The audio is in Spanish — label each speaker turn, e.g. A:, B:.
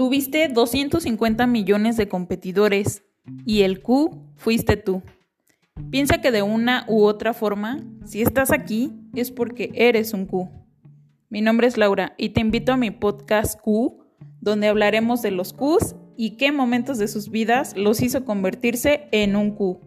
A: Tuviste 250 millones de competidores y el Q fuiste tú. Piensa que de una u otra forma, si estás aquí, es porque eres un Q. Mi nombre es Laura y te invito a mi podcast Q, donde hablaremos de los Qs y qué momentos de sus vidas los hizo convertirse en un Q.